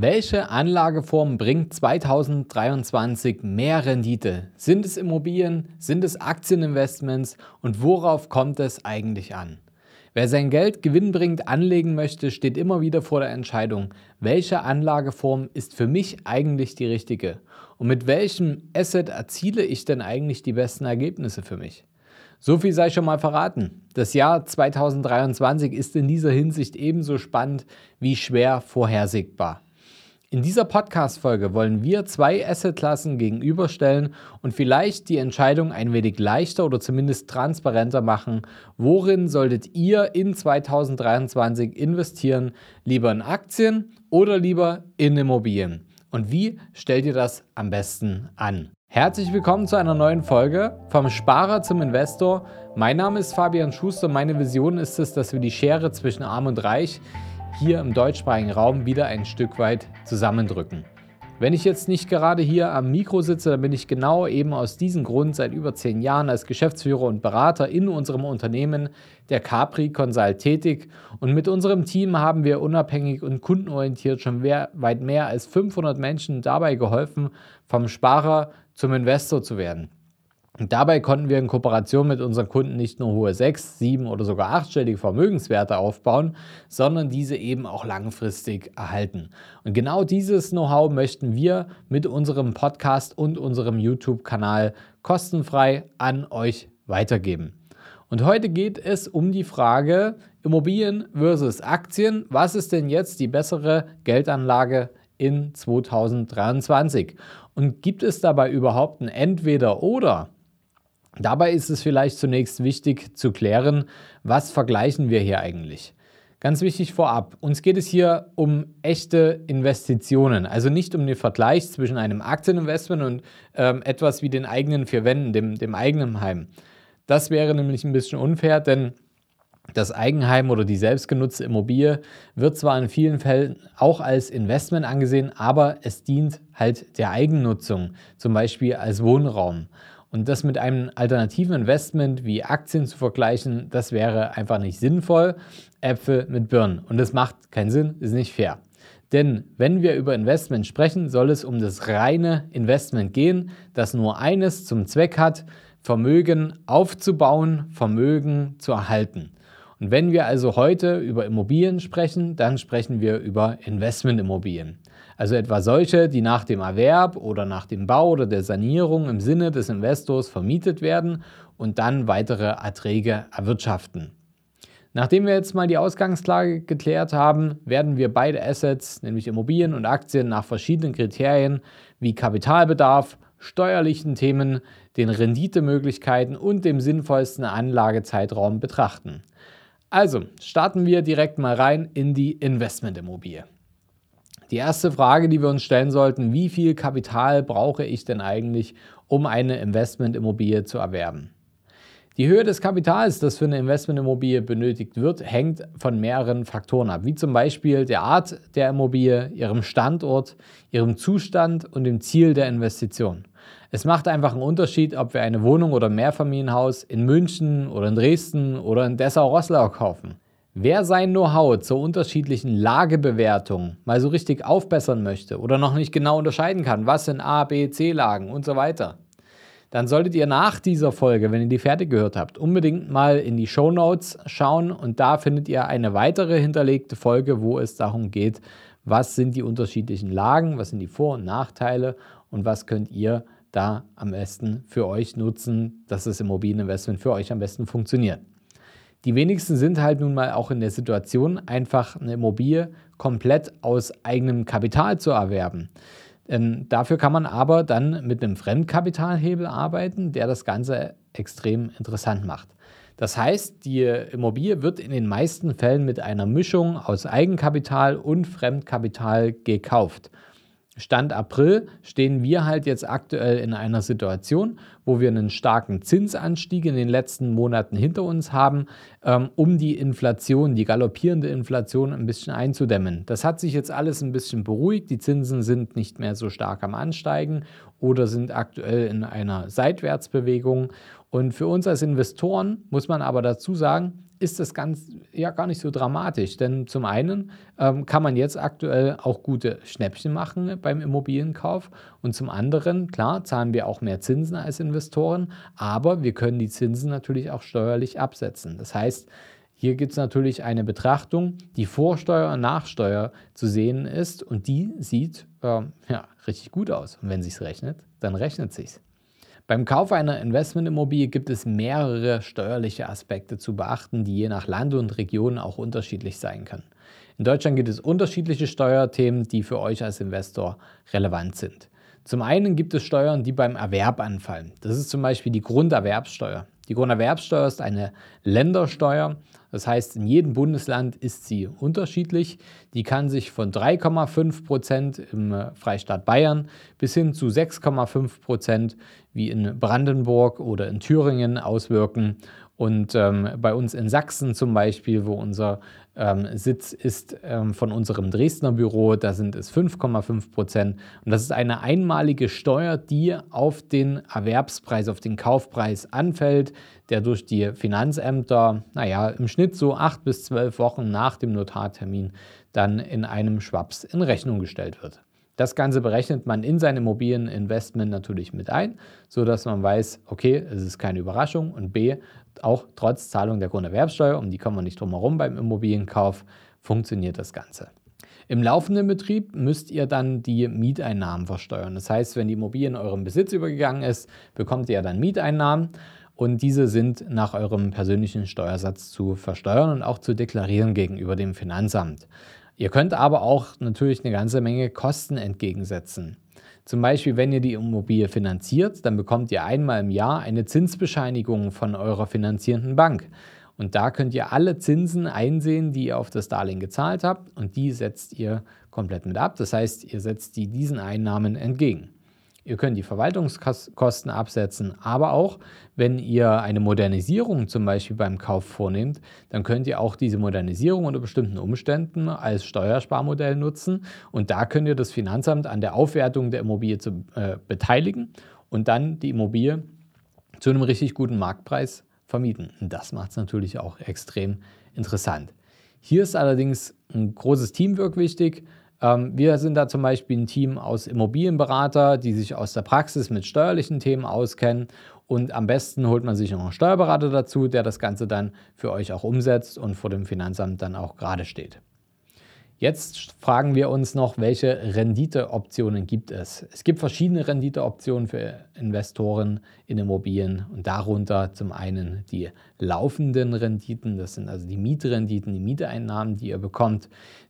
Welche Anlageform bringt 2023 mehr Rendite? Sind es Immobilien? Sind es Aktieninvestments? Und worauf kommt es eigentlich an? Wer sein Geld gewinnbringend anlegen möchte, steht immer wieder vor der Entscheidung, welche Anlageform ist für mich eigentlich die richtige? Und mit welchem Asset erziele ich denn eigentlich die besten Ergebnisse für mich? So viel sei schon mal verraten. Das Jahr 2023 ist in dieser Hinsicht ebenso spannend wie schwer vorhersehbar. In dieser Podcast-Folge wollen wir zwei Assetklassen gegenüberstellen und vielleicht die Entscheidung ein wenig leichter oder zumindest transparenter machen. Worin solltet ihr in 2023 investieren? Lieber in Aktien oder lieber in Immobilien? Und wie stellt ihr das am besten an? Herzlich willkommen zu einer neuen Folge vom Sparer zum Investor. Mein Name ist Fabian Schuster. Meine Vision ist es, dass wir die Schere zwischen Arm und Reich hier im deutschsprachigen Raum wieder ein Stück weit zusammendrücken. Wenn ich jetzt nicht gerade hier am Mikro sitze, dann bin ich genau eben aus diesem Grund seit über zehn Jahren als Geschäftsführer und Berater in unserem Unternehmen der Capri Consult tätig. Und mit unserem Team haben wir unabhängig und kundenorientiert schon weit mehr als 500 Menschen dabei geholfen, vom Sparer zum Investor zu werden. Und dabei konnten wir in Kooperation mit unseren Kunden nicht nur hohe sechs, sieben oder sogar achtstellige Vermögenswerte aufbauen, sondern diese eben auch langfristig erhalten. Und genau dieses Know-how möchten wir mit unserem Podcast und unserem YouTube-Kanal kostenfrei an euch weitergeben. Und heute geht es um die Frage Immobilien versus Aktien. Was ist denn jetzt die bessere Geldanlage in 2023? Und gibt es dabei überhaupt ein Entweder-Oder? Dabei ist es vielleicht zunächst wichtig zu klären, was vergleichen wir hier eigentlich. Ganz wichtig vorab, uns geht es hier um echte Investitionen, also nicht um den Vergleich zwischen einem Aktieninvestment und ähm, etwas wie den eigenen vier Wänden, dem, dem eigenen Heim. Das wäre nämlich ein bisschen unfair, denn das Eigenheim oder die selbstgenutzte Immobilie wird zwar in vielen Fällen auch als Investment angesehen, aber es dient halt der Eigennutzung, zum Beispiel als Wohnraum. Und das mit einem alternativen Investment wie Aktien zu vergleichen, das wäre einfach nicht sinnvoll. Äpfel mit Birnen. Und das macht keinen Sinn, ist nicht fair. Denn wenn wir über Investment sprechen, soll es um das reine Investment gehen, das nur eines zum Zweck hat, Vermögen aufzubauen, Vermögen zu erhalten. Und wenn wir also heute über Immobilien sprechen, dann sprechen wir über Investmentimmobilien. Also etwa solche, die nach dem Erwerb oder nach dem Bau oder der Sanierung im Sinne des Investors vermietet werden und dann weitere Erträge erwirtschaften. Nachdem wir jetzt mal die Ausgangslage geklärt haben, werden wir beide Assets, nämlich Immobilien und Aktien, nach verschiedenen Kriterien wie Kapitalbedarf, steuerlichen Themen, den Renditemöglichkeiten und dem sinnvollsten Anlagezeitraum betrachten. Also starten wir direkt mal rein in die Investmentimmobilie. Die erste Frage, die wir uns stellen sollten, wie viel Kapital brauche ich denn eigentlich, um eine Investmentimmobilie zu erwerben? Die Höhe des Kapitals, das für eine Investmentimmobilie benötigt wird, hängt von mehreren Faktoren ab, wie zum Beispiel der Art der Immobilie, ihrem Standort, ihrem Zustand und dem Ziel der Investition. Es macht einfach einen Unterschied, ob wir eine Wohnung oder ein Mehrfamilienhaus in München oder in Dresden oder in Dessau-Rosslau kaufen. Wer sein Know-how zur unterschiedlichen Lagebewertung mal so richtig aufbessern möchte oder noch nicht genau unterscheiden kann, was sind A, B, C-Lagen und so weiter, dann solltet ihr nach dieser Folge, wenn ihr die fertig gehört habt, unbedingt mal in die Show Notes schauen und da findet ihr eine weitere hinterlegte Folge, wo es darum geht, was sind die unterschiedlichen Lagen, was sind die Vor- und Nachteile und was könnt ihr da am besten für euch nutzen, dass das Immobilieninvestment für euch am besten funktioniert. Die wenigsten sind halt nun mal auch in der Situation, einfach eine Immobilie komplett aus eigenem Kapital zu erwerben. Ähm, dafür kann man aber dann mit einem Fremdkapitalhebel arbeiten, der das Ganze extrem interessant macht. Das heißt, die Immobilie wird in den meisten Fällen mit einer Mischung aus Eigenkapital und Fremdkapital gekauft. Stand April stehen wir halt jetzt aktuell in einer Situation, wo wir einen starken Zinsanstieg in den letzten Monaten hinter uns haben, ähm, um die Inflation, die galoppierende Inflation ein bisschen einzudämmen. Das hat sich jetzt alles ein bisschen beruhigt. Die Zinsen sind nicht mehr so stark am Ansteigen oder sind aktuell in einer Seitwärtsbewegung. Und für uns als Investoren muss man aber dazu sagen, ist das ganz ja gar nicht so dramatisch, denn zum einen ähm, kann man jetzt aktuell auch gute Schnäppchen machen beim Immobilienkauf und zum anderen, klar, zahlen wir auch mehr Zinsen als Investoren, aber wir können die Zinsen natürlich auch steuerlich absetzen. Das heißt, hier gibt es natürlich eine Betrachtung, die vor Steuer und nach Steuer zu sehen ist und die sieht äh, ja, richtig gut aus. Und wenn sich rechnet, dann rechnet sich's. Beim Kauf einer Investmentimmobilie gibt es mehrere steuerliche Aspekte zu beachten, die je nach Land und Region auch unterschiedlich sein können. In Deutschland gibt es unterschiedliche Steuerthemen, die für euch als Investor relevant sind. Zum einen gibt es Steuern, die beim Erwerb anfallen. Das ist zum Beispiel die Grunderwerbssteuer. Die Grunderwerbsteuer ist eine Ländersteuer. Das heißt, in jedem Bundesland ist sie unterschiedlich. Die kann sich von 3,5 Prozent im äh, Freistaat Bayern bis hin zu 6,5 Prozent wie in Brandenburg oder in Thüringen auswirken. Und ähm, bei uns in Sachsen zum Beispiel, wo unser ähm, Sitz ist ähm, von unserem Dresdner Büro, da sind es 5,5 Prozent. Und das ist eine einmalige Steuer, die auf den Erwerbspreis, auf den Kaufpreis anfällt, der durch die Finanzämter, naja, im Schnitt so acht bis zwölf Wochen nach dem Notartermin dann in einem Schwaps in Rechnung gestellt wird. Das Ganze berechnet man in sein Immobilieninvestment natürlich mit ein, sodass man weiß, okay, es ist keine Überraschung und b, auch trotz Zahlung der Grunderwerbsteuer, um die kommen wir nicht drum herum beim Immobilienkauf, funktioniert das Ganze. Im laufenden Betrieb müsst ihr dann die Mieteinnahmen versteuern. Das heißt, wenn die Immobilie in eurem Besitz übergegangen ist, bekommt ihr dann Mieteinnahmen und diese sind nach eurem persönlichen Steuersatz zu versteuern und auch zu deklarieren gegenüber dem Finanzamt. Ihr könnt aber auch natürlich eine ganze Menge Kosten entgegensetzen. Zum Beispiel, wenn ihr die Immobilie finanziert, dann bekommt ihr einmal im Jahr eine Zinsbescheinigung von eurer finanzierenden Bank. Und da könnt ihr alle Zinsen einsehen, die ihr auf das Darlehen gezahlt habt und die setzt ihr komplett mit ab. Das heißt, ihr setzt die diesen Einnahmen entgegen. Ihr könnt die Verwaltungskosten absetzen, aber auch, wenn ihr eine Modernisierung zum Beispiel beim Kauf vornehmt, dann könnt ihr auch diese Modernisierung unter bestimmten Umständen als Steuersparmodell nutzen und da könnt ihr das Finanzamt an der Aufwertung der Immobilie zu, äh, beteiligen und dann die Immobilie zu einem richtig guten Marktpreis vermieten. Und das macht es natürlich auch extrem interessant. Hier ist allerdings ein großes Teamwork wichtig. Ähm, wir sind da zum Beispiel ein Team aus Immobilienberater, die sich aus der Praxis mit steuerlichen Themen auskennen. Und am besten holt man sich noch einen Steuerberater dazu, der das Ganze dann für euch auch umsetzt und vor dem Finanzamt dann auch gerade steht. Jetzt fragen wir uns noch, welche Renditeoptionen gibt es? Es gibt verschiedene Renditeoptionen für Investoren in Immobilien und darunter zum einen die laufenden Renditen, das sind also die Mietrenditen, die Mieteinnahmen, die ihr bekommt,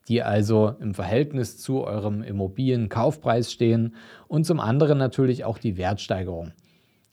die also im Verhältnis zu eurem Immobilienkaufpreis stehen und zum anderen natürlich auch die Wertsteigerung.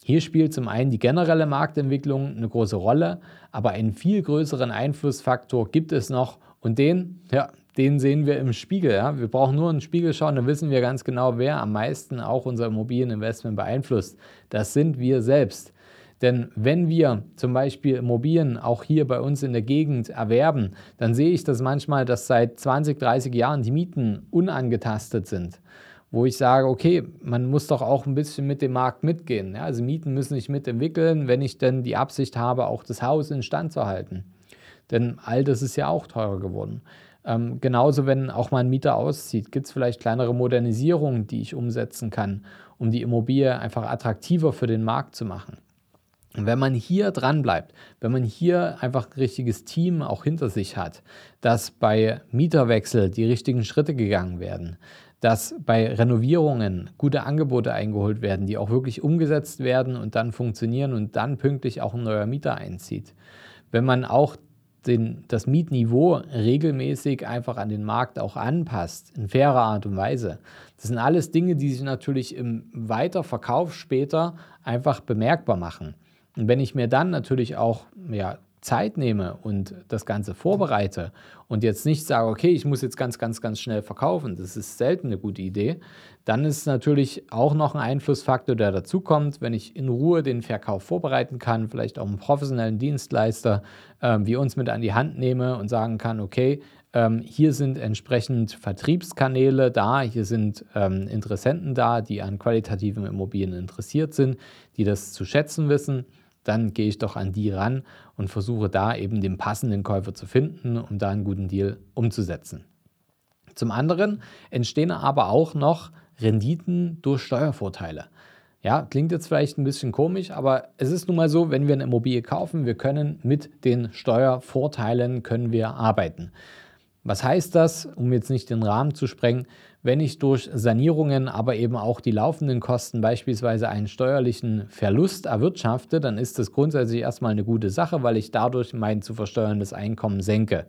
Hier spielt zum einen die generelle Marktentwicklung eine große Rolle, aber einen viel größeren Einflussfaktor gibt es noch und den, ja, den sehen wir im Spiegel. Ja? Wir brauchen nur in den Spiegel schauen, dann wissen wir ganz genau, wer am meisten auch unser Immobilieninvestment beeinflusst. Das sind wir selbst. Denn wenn wir zum Beispiel Immobilien auch hier bei uns in der Gegend erwerben, dann sehe ich das manchmal, dass seit 20, 30 Jahren die Mieten unangetastet sind. Wo ich sage, okay, man muss doch auch ein bisschen mit dem Markt mitgehen. Ja, also Mieten müssen sich mitentwickeln, wenn ich denn die Absicht habe, auch das Haus instand zu halten. Denn all das ist ja auch teurer geworden. Ähm, genauso, wenn auch mal ein Mieter auszieht, gibt es vielleicht kleinere Modernisierungen, die ich umsetzen kann, um die Immobilie einfach attraktiver für den Markt zu machen. Und wenn man hier dran bleibt, wenn man hier einfach ein richtiges Team auch hinter sich hat, dass bei Mieterwechsel die richtigen Schritte gegangen werden, dass bei Renovierungen gute Angebote eingeholt werden, die auch wirklich umgesetzt werden und dann funktionieren und dann pünktlich auch ein neuer Mieter einzieht. Wenn man auch den, das Mietniveau regelmäßig einfach an den Markt auch anpasst, in fairer Art und Weise. Das sind alles Dinge, die sich natürlich im Weiterverkauf später einfach bemerkbar machen. Und wenn ich mir dann natürlich auch ja, Zeit nehme und das Ganze vorbereite und jetzt nicht sage, okay, ich muss jetzt ganz, ganz, ganz schnell verkaufen, das ist selten eine gute Idee, dann ist natürlich auch noch ein Einflussfaktor, der dazukommt, wenn ich in Ruhe den Verkauf vorbereiten kann, vielleicht auch einen professionellen Dienstleister äh, wie uns mit an die Hand nehme und sagen kann, okay, ähm, hier sind entsprechend Vertriebskanäle da, hier sind ähm, Interessenten da, die an qualitativen Immobilien interessiert sind, die das zu schätzen wissen dann gehe ich doch an die ran und versuche da eben den passenden Käufer zu finden, um da einen guten Deal umzusetzen. Zum anderen entstehen aber auch noch Renditen durch Steuervorteile. Ja, klingt jetzt vielleicht ein bisschen komisch, aber es ist nun mal so, wenn wir eine Immobilie kaufen, wir können mit den Steuervorteilen können wir arbeiten. Was heißt das, um jetzt nicht den Rahmen zu sprengen? Wenn ich durch Sanierungen, aber eben auch die laufenden Kosten beispielsweise einen steuerlichen Verlust erwirtschafte, dann ist das grundsätzlich erstmal eine gute Sache, weil ich dadurch mein zu versteuerndes Einkommen senke.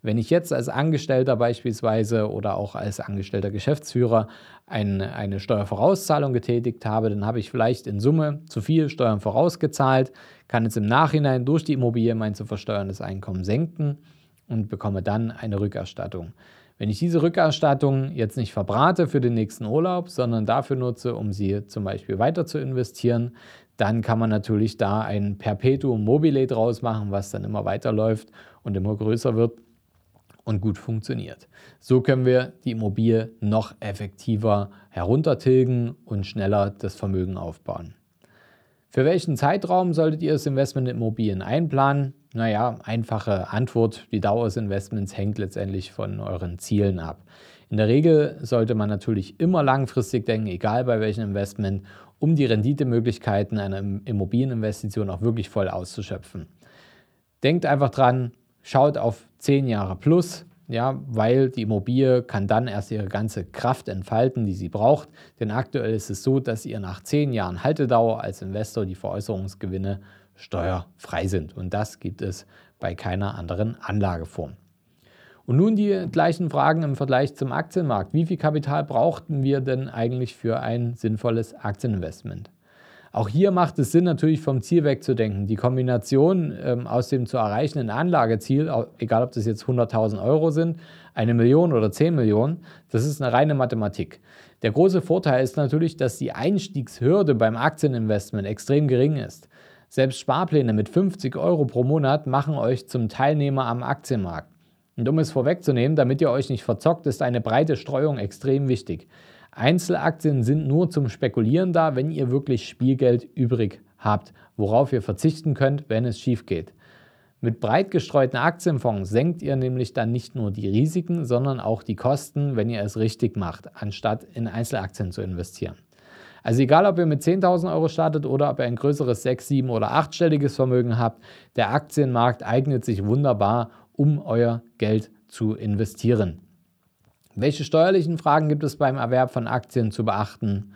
Wenn ich jetzt als Angestellter beispielsweise oder auch als angestellter Geschäftsführer eine, eine Steuervorauszahlung getätigt habe, dann habe ich vielleicht in Summe zu viel Steuern vorausgezahlt, kann jetzt im Nachhinein durch die Immobilie mein zu versteuerndes Einkommen senken und bekomme dann eine Rückerstattung. Wenn ich diese Rückerstattung jetzt nicht verbrate für den nächsten Urlaub, sondern dafür nutze, um sie zum Beispiel weiter zu investieren, dann kann man natürlich da ein Perpetuum mobile draus machen, was dann immer weiterläuft und immer größer wird und gut funktioniert. So können wir die Immobilie noch effektiver heruntertilgen und schneller das Vermögen aufbauen. Für welchen Zeitraum solltet ihr das Investment in Immobilien einplanen? Naja, einfache Antwort. Die Dauer des Investments hängt letztendlich von euren Zielen ab. In der Regel sollte man natürlich immer langfristig denken, egal bei welchem Investment, um die Renditemöglichkeiten einer Immobilieninvestition auch wirklich voll auszuschöpfen. Denkt einfach dran, schaut auf 10 Jahre plus, ja, weil die Immobilie kann dann erst ihre ganze Kraft entfalten, die sie braucht. Denn aktuell ist es so, dass ihr nach 10 Jahren Haltedauer als Investor die Veräußerungsgewinne steuerfrei sind. Und das gibt es bei keiner anderen Anlageform. Und nun die gleichen Fragen im Vergleich zum Aktienmarkt. Wie viel Kapital brauchten wir denn eigentlich für ein sinnvolles Aktieninvestment? Auch hier macht es Sinn, natürlich vom Ziel wegzudenken. Die Kombination ähm, aus dem zu erreichenden Anlageziel, egal ob das jetzt 100.000 Euro sind, eine Million oder 10 Millionen, das ist eine reine Mathematik. Der große Vorteil ist natürlich, dass die Einstiegshürde beim Aktieninvestment extrem gering ist. Selbst Sparpläne mit 50 Euro pro Monat machen euch zum Teilnehmer am Aktienmarkt. Und um es vorwegzunehmen, damit ihr euch nicht verzockt, ist eine breite Streuung extrem wichtig. Einzelaktien sind nur zum Spekulieren da, wenn ihr wirklich Spielgeld übrig habt, worauf ihr verzichten könnt, wenn es schief geht. Mit breit gestreuten Aktienfonds senkt ihr nämlich dann nicht nur die Risiken, sondern auch die Kosten, wenn ihr es richtig macht, anstatt in Einzelaktien zu investieren. Also egal, ob ihr mit 10.000 Euro startet oder ob ihr ein größeres 6, 7 oder 8-stelliges Vermögen habt, der Aktienmarkt eignet sich wunderbar, um euer Geld zu investieren. Welche steuerlichen Fragen gibt es beim Erwerb von Aktien zu beachten?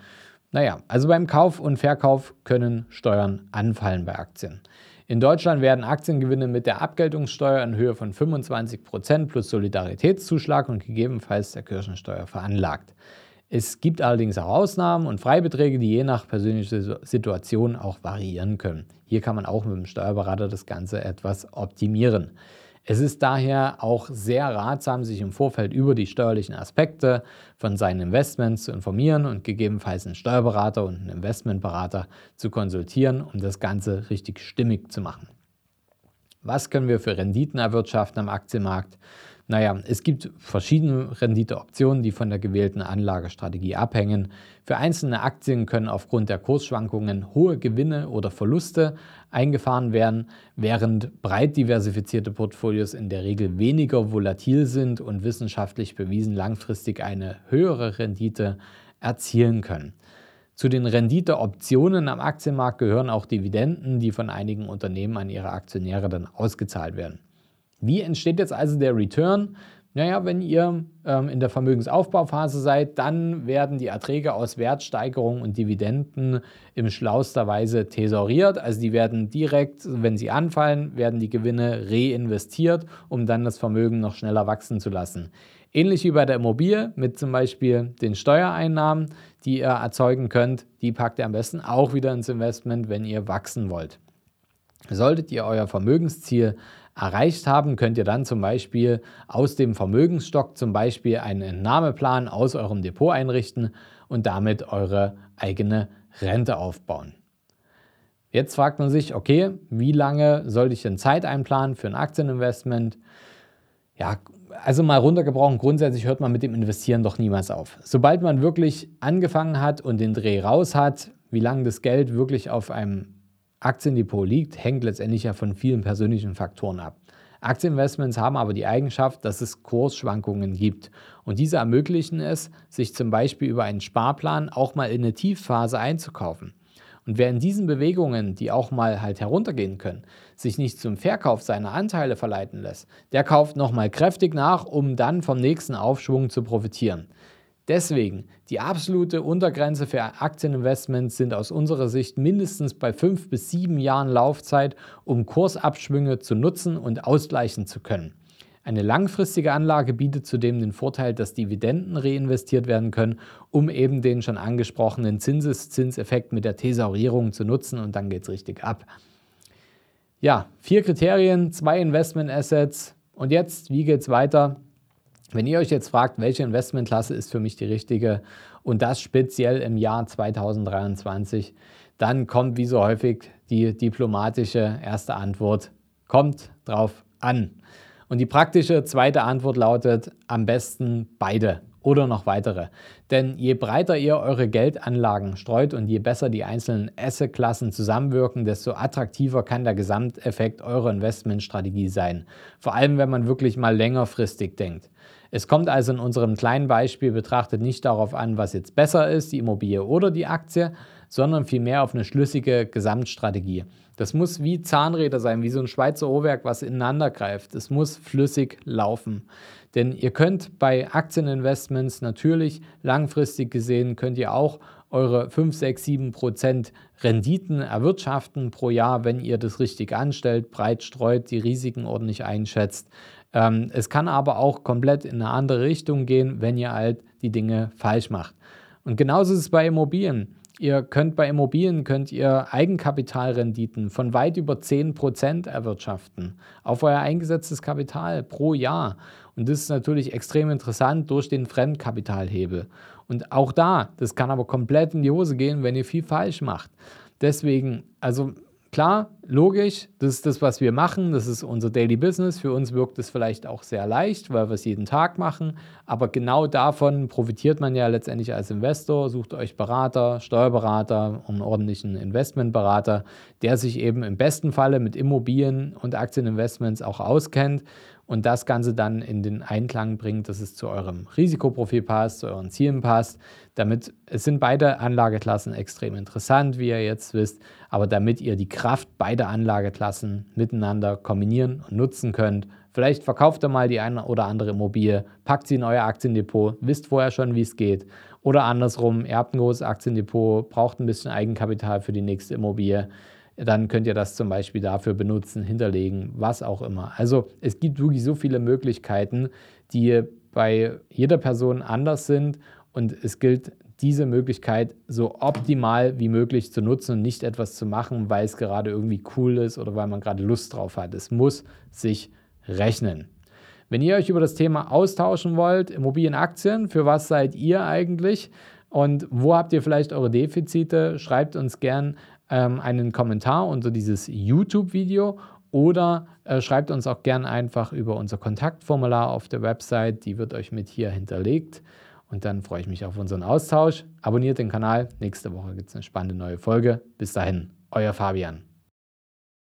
Naja, also beim Kauf und Verkauf können Steuern anfallen bei Aktien. In Deutschland werden Aktiengewinne mit der Abgeltungssteuer in Höhe von 25% plus Solidaritätszuschlag und gegebenenfalls der Kirchensteuer veranlagt. Es gibt allerdings auch Ausnahmen und Freibeträge, die je nach persönlicher Situation auch variieren können. Hier kann man auch mit dem Steuerberater das Ganze etwas optimieren. Es ist daher auch sehr ratsam, sich im Vorfeld über die steuerlichen Aspekte von seinen Investments zu informieren und gegebenenfalls einen Steuerberater und einen Investmentberater zu konsultieren, um das Ganze richtig stimmig zu machen. Was können wir für Renditen erwirtschaften am Aktienmarkt? Naja, es gibt verschiedene Renditeoptionen, die von der gewählten Anlagestrategie abhängen. Für einzelne Aktien können aufgrund der Kursschwankungen hohe Gewinne oder Verluste eingefahren werden, während breit diversifizierte Portfolios in der Regel weniger volatil sind und wissenschaftlich bewiesen langfristig eine höhere Rendite erzielen können. Zu den Renditeoptionen am Aktienmarkt gehören auch Dividenden, die von einigen Unternehmen an ihre Aktionäre dann ausgezahlt werden. Wie entsteht jetzt also der Return? Naja, wenn ihr ähm, in der Vermögensaufbauphase seid, dann werden die Erträge aus Wertsteigerung und Dividenden im schlauster Weise tesoriert. Also die werden direkt, wenn sie anfallen, werden die Gewinne reinvestiert, um dann das Vermögen noch schneller wachsen zu lassen. Ähnlich wie bei der Immobilie mit zum Beispiel den Steuereinnahmen, die ihr erzeugen könnt, die packt ihr am besten auch wieder ins Investment, wenn ihr wachsen wollt. Solltet ihr euer Vermögensziel erreicht haben, könnt ihr dann zum Beispiel aus dem Vermögensstock zum Beispiel einen Entnahmeplan aus eurem Depot einrichten und damit eure eigene Rente aufbauen. Jetzt fragt man sich, okay, wie lange sollte ich denn Zeit einplanen für ein Aktieninvestment? Ja, also mal runtergebrochen, grundsätzlich hört man mit dem Investieren doch niemals auf. Sobald man wirklich angefangen hat und den Dreh raus hat, wie lange das Geld wirklich auf einem Aktiendepot liegt, hängt letztendlich ja von vielen persönlichen Faktoren ab. Aktieninvestments haben aber die Eigenschaft, dass es Kursschwankungen gibt. Und diese ermöglichen es, sich zum Beispiel über einen Sparplan auch mal in eine Tiefphase einzukaufen. Und wer in diesen Bewegungen, die auch mal halt heruntergehen können, sich nicht zum Verkauf seiner Anteile verleiten lässt, der kauft nochmal kräftig nach, um dann vom nächsten Aufschwung zu profitieren. Deswegen, die absolute Untergrenze für Aktieninvestments sind aus unserer Sicht mindestens bei fünf bis sieben Jahren Laufzeit, um Kursabschwünge zu nutzen und ausgleichen zu können. Eine langfristige Anlage bietet zudem den Vorteil, dass Dividenden reinvestiert werden können, um eben den schon angesprochenen Zinseszinseffekt mit der Thesaurierung zu nutzen und dann geht es richtig ab. Ja, vier Kriterien, zwei Investment Assets und jetzt, wie geht es weiter? Wenn ihr euch jetzt fragt, welche Investmentklasse ist für mich die richtige und das speziell im Jahr 2023, dann kommt wie so häufig die diplomatische erste Antwort, kommt drauf an. Und die praktische zweite Antwort lautet am besten beide oder noch weitere. Denn je breiter ihr eure Geldanlagen streut und je besser die einzelnen Assetklassen zusammenwirken, desto attraktiver kann der Gesamteffekt eurer Investmentstrategie sein. Vor allem, wenn man wirklich mal längerfristig denkt. Es kommt also in unserem kleinen Beispiel betrachtet nicht darauf an, was jetzt besser ist, die Immobilie oder die Aktie, sondern vielmehr auf eine schlüssige Gesamtstrategie. Das muss wie Zahnräder sein, wie so ein Schweizer Uhrwerk, was ineinander greift. Es muss flüssig laufen. Denn ihr könnt bei Aktieninvestments natürlich langfristig gesehen, könnt ihr auch eure 5, 6, 7 Prozent Renditen erwirtschaften pro Jahr, wenn ihr das richtig anstellt, breit streut, die Risiken ordentlich einschätzt. Ähm, es kann aber auch komplett in eine andere Richtung gehen, wenn ihr halt die Dinge falsch macht. Und genauso ist es bei Immobilien. Ihr könnt bei Immobilien könnt ihr Eigenkapitalrenditen von weit über 10% erwirtschaften auf euer eingesetztes Kapital pro Jahr. Und das ist natürlich extrem interessant durch den Fremdkapitalhebel. Und auch da, das kann aber komplett in die Hose gehen, wenn ihr viel falsch macht. Deswegen, also Klar, logisch, das ist das, was wir machen, das ist unser Daily Business. Für uns wirkt es vielleicht auch sehr leicht, weil wir es jeden Tag machen. Aber genau davon profitiert man ja letztendlich als Investor. Sucht euch Berater, Steuerberater, einen ordentlichen Investmentberater, der sich eben im besten Falle mit Immobilien und Aktieninvestments auch auskennt und das Ganze dann in den Einklang bringt, dass es zu eurem Risikoprofil passt, zu euren Zielen passt. Damit es sind beide Anlageklassen extrem interessant, wie ihr jetzt wisst, aber damit ihr die Kraft beider Anlageklassen miteinander kombinieren und nutzen könnt, vielleicht verkauft ihr mal die eine oder andere Immobilie, packt sie in euer Aktiendepot, wisst vorher schon, wie es geht. Oder andersrum, ihr habt ein großes Aktiendepot, braucht ein bisschen Eigenkapital für die nächste Immobilie dann könnt ihr das zum Beispiel dafür benutzen, hinterlegen, was auch immer. Also es gibt wirklich so viele Möglichkeiten, die bei jeder Person anders sind und es gilt, diese Möglichkeit so optimal wie möglich zu nutzen und nicht etwas zu machen, weil es gerade irgendwie cool ist oder weil man gerade Lust drauf hat. Es muss sich rechnen. Wenn ihr euch über das Thema austauschen wollt, Immobilienaktien, für was seid ihr eigentlich und wo habt ihr vielleicht eure Defizite, schreibt uns gern ähm, einen Kommentar unter dieses YouTube-Video oder äh, schreibt uns auch gern einfach über unser Kontaktformular auf der Website. Die wird euch mit hier hinterlegt. Und dann freue ich mich auf unseren Austausch. Abonniert den Kanal. Nächste Woche gibt es eine spannende neue Folge. Bis dahin, euer Fabian.